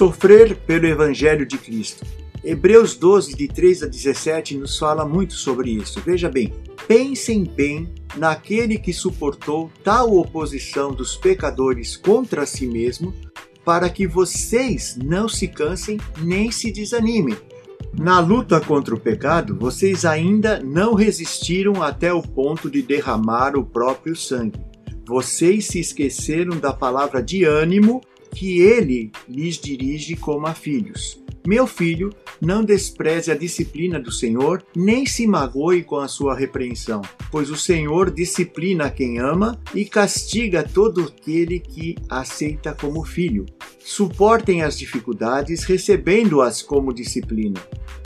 Sofrer pelo Evangelho de Cristo. Hebreus 12, de 3 a 17, nos fala muito sobre isso. Veja bem, pensem bem naquele que suportou tal oposição dos pecadores contra si mesmo, para que vocês não se cansem nem se desanimem. Na luta contra o pecado, vocês ainda não resistiram até o ponto de derramar o próprio sangue. Vocês se esqueceram da palavra de ânimo que ele lhes dirige como a filhos. Meu filho, não despreze a disciplina do Senhor, nem se magoe com a sua repreensão, pois o Senhor disciplina quem ama e castiga todo aquele que aceita como filho. Suportem as dificuldades, recebendo-as como disciplina.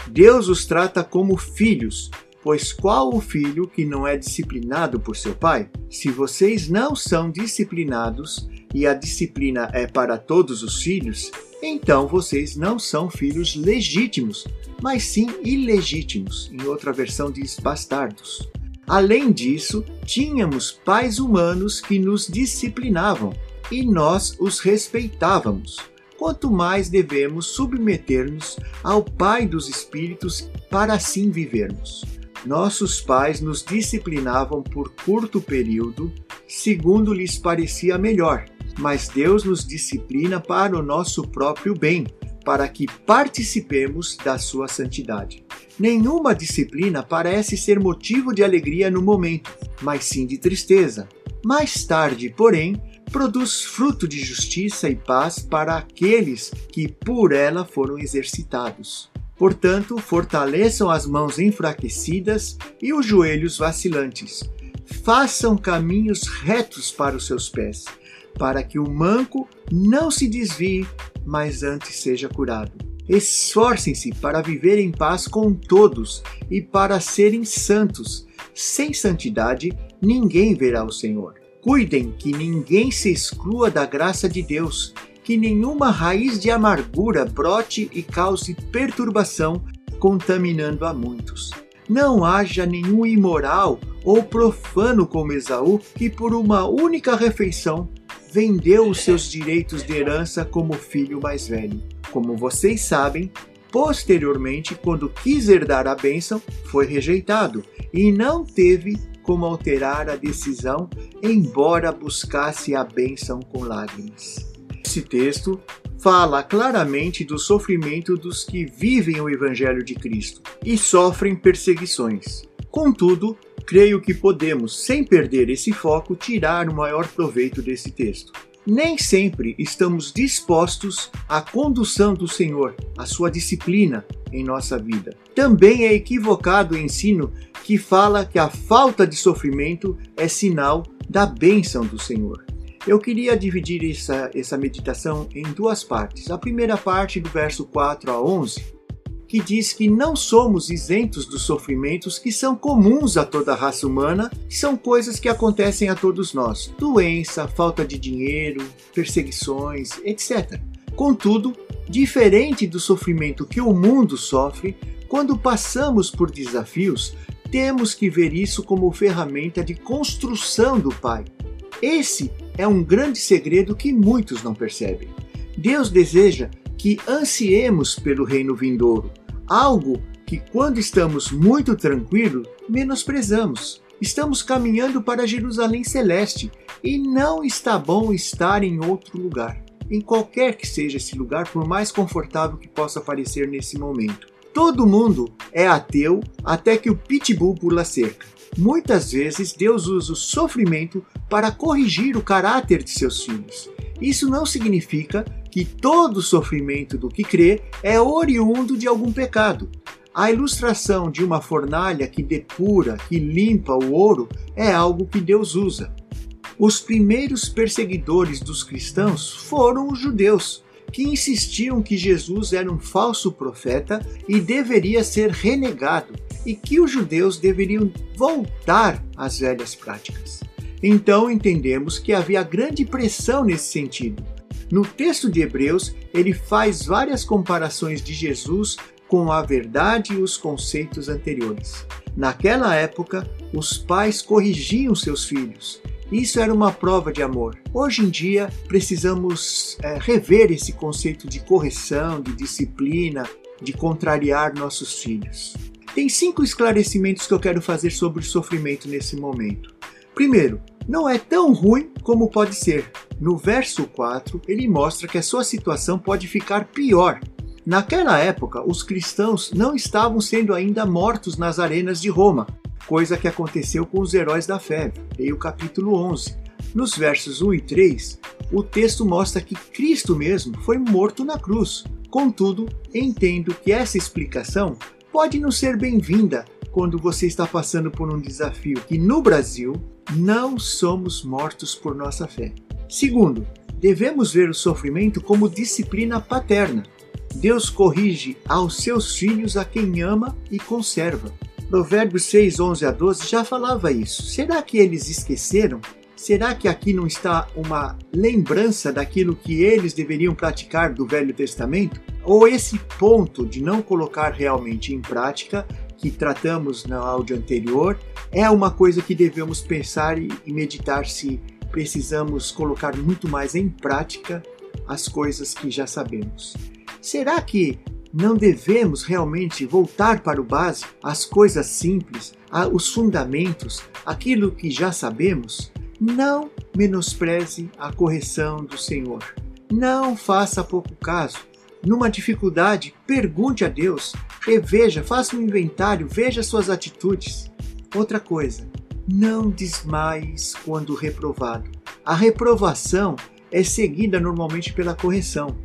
Deus os trata como filhos, Pois qual o filho que não é disciplinado por seu pai? Se vocês não são disciplinados, e a disciplina é para todos os filhos, então vocês não são filhos legítimos, mas sim ilegítimos. Em outra versão diz bastardos. Além disso, tínhamos pais humanos que nos disciplinavam e nós os respeitávamos. Quanto mais devemos submeter-nos ao Pai dos Espíritos para assim vivermos. Nossos pais nos disciplinavam por curto período, segundo lhes parecia melhor, mas Deus nos disciplina para o nosso próprio bem, para que participemos da sua santidade. Nenhuma disciplina parece ser motivo de alegria no momento, mas sim de tristeza. Mais tarde, porém, produz fruto de justiça e paz para aqueles que por ela foram exercitados. Portanto, fortaleçam as mãos enfraquecidas e os joelhos vacilantes. Façam caminhos retos para os seus pés, para que o manco não se desvie, mas antes seja curado. Esforcem-se para viver em paz com todos e para serem santos. Sem santidade, ninguém verá o Senhor. Cuidem que ninguém se exclua da graça de Deus que nenhuma raiz de amargura brote e cause perturbação, contaminando a muitos. Não haja nenhum imoral ou profano como Esaú, que por uma única refeição vendeu os seus direitos de herança como filho mais velho. Como vocês sabem, posteriormente, quando quis herdar a bênção, foi rejeitado e não teve como alterar a decisão, embora buscasse a bênção com lágrimas. Esse texto fala claramente do sofrimento dos que vivem o Evangelho de Cristo e sofrem perseguições. Contudo, creio que podemos, sem perder esse foco, tirar o maior proveito desse texto. Nem sempre estamos dispostos à condução do Senhor, à sua disciplina em nossa vida. Também é equivocado o ensino que fala que a falta de sofrimento é sinal da bênção do Senhor. Eu queria dividir essa, essa meditação em duas partes. A primeira parte, do verso 4 a 11, que diz que não somos isentos dos sofrimentos que são comuns a toda a raça humana, que são coisas que acontecem a todos nós: doença, falta de dinheiro, perseguições, etc. Contudo, diferente do sofrimento que o mundo sofre, quando passamos por desafios, temos que ver isso como ferramenta de construção do Pai. Esse é um grande segredo que muitos não percebem. Deus deseja que ansiemos pelo reino vindouro, algo que, quando estamos muito tranquilos, menosprezamos. Estamos caminhando para Jerusalém Celeste e não está bom estar em outro lugar, em qualquer que seja esse lugar, por mais confortável que possa parecer nesse momento. Todo mundo é ateu até que o pitbull pula cerca. Muitas vezes Deus usa o sofrimento para corrigir o caráter de seus filhos. Isso não significa que todo sofrimento do que crê é oriundo de algum pecado. A ilustração de uma fornalha que depura, que limpa o ouro, é algo que Deus usa. Os primeiros perseguidores dos cristãos foram os judeus, que insistiam que Jesus era um falso profeta e deveria ser renegado, e que os judeus deveriam voltar às velhas práticas. Então entendemos que havia grande pressão nesse sentido. No texto de Hebreus, ele faz várias comparações de Jesus com a verdade e os conceitos anteriores. Naquela época, os pais corrigiam seus filhos Isso era uma prova de amor. Hoje em dia, precisamos é, rever esse conceito de correção, de disciplina, de contrariar nossos filhos. Tem cinco esclarecimentos que eu quero fazer sobre o sofrimento nesse momento. Primeiro, não é tão ruim como pode ser. No verso 4, ele mostra que a sua situação pode ficar pior. Naquela época, os cristãos não estavam sendo ainda mortos nas arenas de Roma, coisa que aconteceu com os heróis da fé, em o capítulo 11. Nos versos 1 e 3, o texto mostra que Cristo mesmo foi morto na cruz. Contudo, entendo que essa explicação pode não ser bem-vinda quando você está passando por um desafio que no Brasil não somos mortos por nossa fé. Segundo, devemos ver o sofrimento como disciplina paterna. Deus corrige aos seus filhos a quem ama e conserva. Provérbios 6, 11 a 12 já falava isso. Será que eles esqueceram? Será que aqui não está uma lembrança daquilo que eles deveriam praticar do Velho Testamento? Ou esse ponto de não colocar realmente em prática, que tratamos no áudio anterior, é uma coisa que devemos pensar e meditar se precisamos colocar muito mais em prática as coisas que já sabemos. Será que não devemos realmente voltar para o básico, as coisas simples, os fundamentos, aquilo que já sabemos? Não menospreze a correção do Senhor. Não faça pouco caso. Numa dificuldade, pergunte a Deus, reveja, faça um inventário, veja suas atitudes. Outra coisa, não desmaies quando reprovado. A reprovação é seguida normalmente pela correção.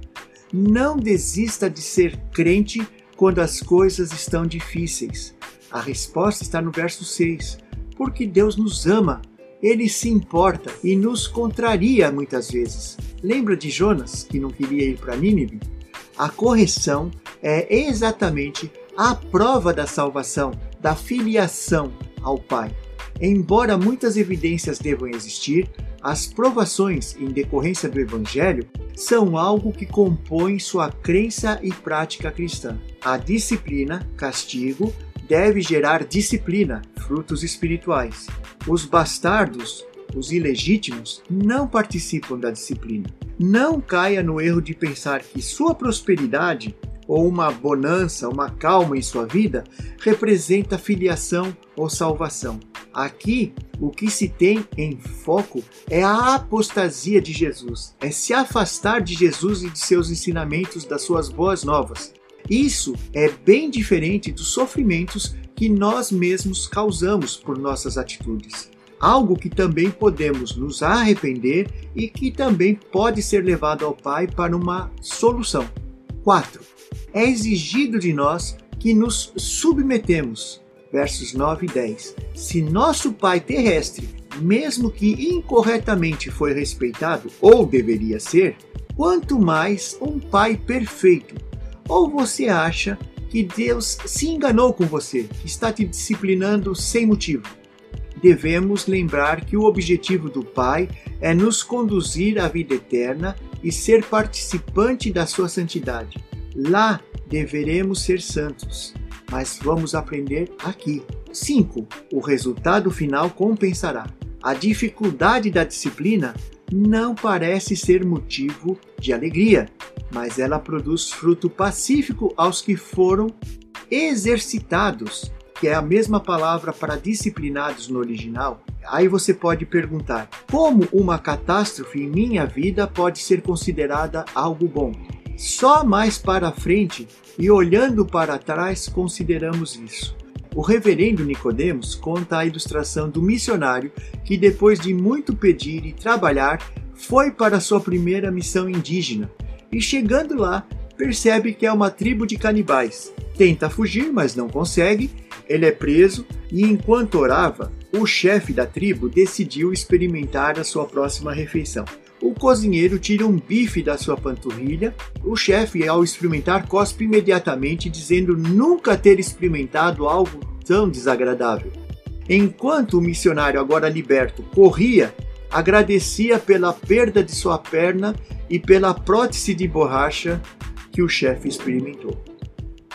Não desista de ser crente quando as coisas estão difíceis. A resposta está no verso 6. Porque Deus nos ama, ele se importa e nos contraria muitas vezes. Lembra de Jonas, que não queria ir para Nínive? A correção é exatamente a prova da salvação, da filiação ao Pai. Embora muitas evidências devam existir, as provações em decorrência do Evangelho são algo que compõe sua crença e prática cristã. A disciplina, castigo, deve gerar disciplina, frutos espirituais. Os bastardos, os ilegítimos, não participam da disciplina. Não caia no erro de pensar que sua prosperidade ou uma bonança, uma calma em sua vida, representa filiação ou salvação. Aqui, o que se tem em foco é a apostasia de Jesus, é se afastar de Jesus e de seus ensinamentos, das suas boas novas. Isso é bem diferente dos sofrimentos que nós mesmos causamos por nossas atitudes. Algo que também podemos nos arrepender e que também pode ser levado ao Pai para uma solução. 4 é exigido de nós que nos submetemos. Versos 9 e 10. Se nosso pai terrestre, mesmo que incorretamente foi respeitado, ou deveria ser, quanto mais um pai perfeito. Ou você acha que Deus se enganou com você, está te disciplinando sem motivo? Devemos lembrar que o objetivo do Pai é nos conduzir à vida eterna e ser participante da sua santidade. Lá deveremos ser santos, mas vamos aprender aqui. 5. O resultado final compensará. A dificuldade da disciplina não parece ser motivo de alegria, mas ela produz fruto pacífico aos que foram exercitados, que é a mesma palavra para disciplinados no original. Aí você pode perguntar: como uma catástrofe em minha vida pode ser considerada algo bom? Só mais para frente e olhando para trás consideramos isso. O reverendo Nicodemos conta a ilustração do missionário que depois de muito pedir e trabalhar, foi para sua primeira missão indígena e chegando lá, percebe que é uma tribo de canibais. Tenta fugir, mas não consegue. Ele é preso e enquanto orava, o chefe da tribo decidiu experimentar a sua próxima refeição. O cozinheiro tira um bife da sua panturrilha. O chefe, ao experimentar, cospe imediatamente, dizendo nunca ter experimentado algo tão desagradável. Enquanto o missionário, agora liberto, corria, agradecia pela perda de sua perna e pela prótese de borracha que o chefe experimentou.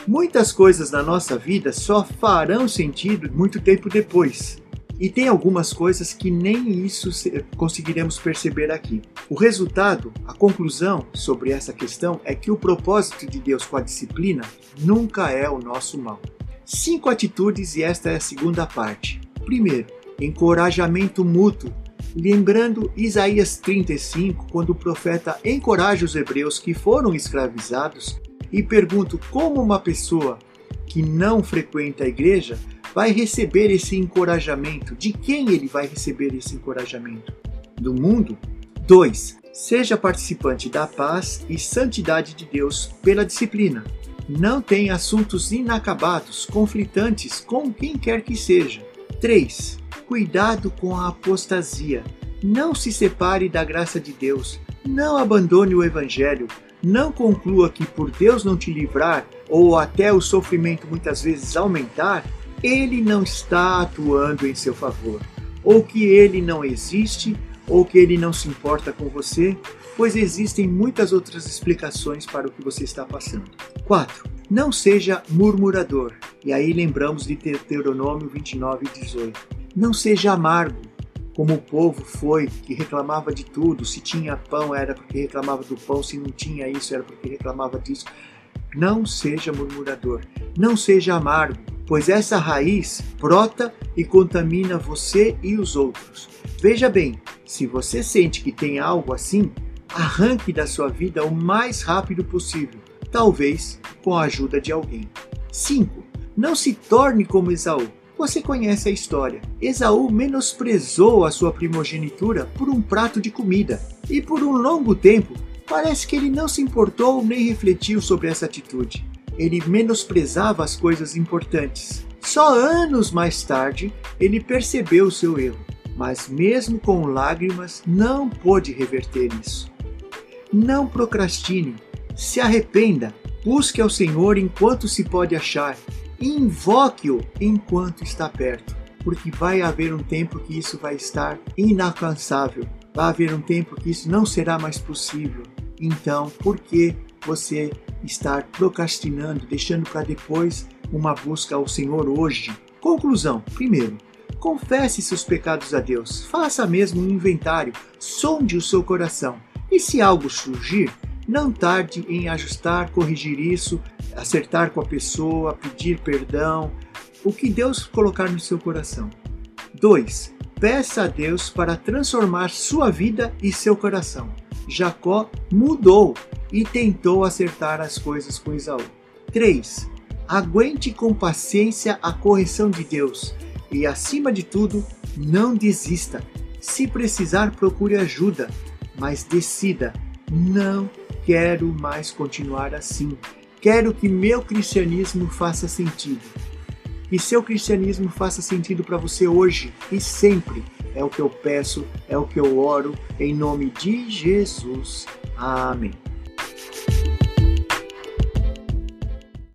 Muitas coisas na nossa vida só farão sentido muito tempo depois. E tem algumas coisas que nem isso conseguiremos perceber aqui. O resultado, a conclusão sobre essa questão é que o propósito de Deus com a disciplina nunca é o nosso mal. Cinco atitudes e esta é a segunda parte. Primeiro, encorajamento mútuo. Lembrando Isaías 35, quando o profeta encoraja os hebreus que foram escravizados e pergunta como uma pessoa que não frequenta a igreja vai receber esse encorajamento? De quem ele vai receber esse encorajamento? Do mundo? 2. Seja participante da paz e santidade de Deus pela disciplina. Não tenha assuntos inacabados, conflitantes com quem quer que seja. 3. Cuidado com a apostasia. Não se separe da graça de Deus. Não abandone o Evangelho. Não conclua que por Deus não te livrar, ou até o sofrimento muitas vezes aumentar, ele não está atuando em seu favor, ou que ele não existe, ou que ele não se importa com você, pois existem muitas outras explicações para o que você está passando. 4. Não seja murmurador. E aí lembramos de Deuteronômio 29 e 18. Não seja amargo, como o povo foi, que reclamava de tudo. Se tinha pão era porque reclamava do pão, se não tinha isso era porque reclamava disso. Não seja murmurador, não seja amargo, pois essa raiz brota e contamina você e os outros. Veja bem, se você sente que tem algo assim, arranque da sua vida o mais rápido possível, talvez com a ajuda de alguém. 5. Não se torne como Esaú. Você conhece a história. Esaú menosprezou a sua primogenitura por um prato de comida e por um longo tempo parece que ele não se importou nem refletiu sobre essa atitude ele menosprezava as coisas importantes. Só anos mais tarde ele percebeu o seu erro, mas mesmo com lágrimas não pôde reverter isso. Não procrastine, se arrependa, busque ao Senhor enquanto se pode achar, invoque-o enquanto está perto, porque vai haver um tempo que isso vai estar inalcançável, vai haver um tempo que isso não será mais possível. Então, por que você estar procrastinando, deixando para depois uma busca ao Senhor hoje. Conclusão: primeiro, confesse seus pecados a Deus, faça mesmo um inventário, sonde o seu coração. E se algo surgir, não tarde em ajustar, corrigir isso, acertar com a pessoa, pedir perdão, o que Deus colocar no seu coração. 2. Peça a Deus para transformar sua vida e seu coração. Jacó mudou e tentou acertar as coisas com Esaú. 3. Aguente com paciência a correção de Deus e, acima de tudo, não desista. Se precisar, procure ajuda, mas decida: não quero mais continuar assim. Quero que meu cristianismo faça sentido. Que seu cristianismo faça sentido para você hoje e sempre. É o que eu peço, é o que eu oro, em nome de Jesus. Amém.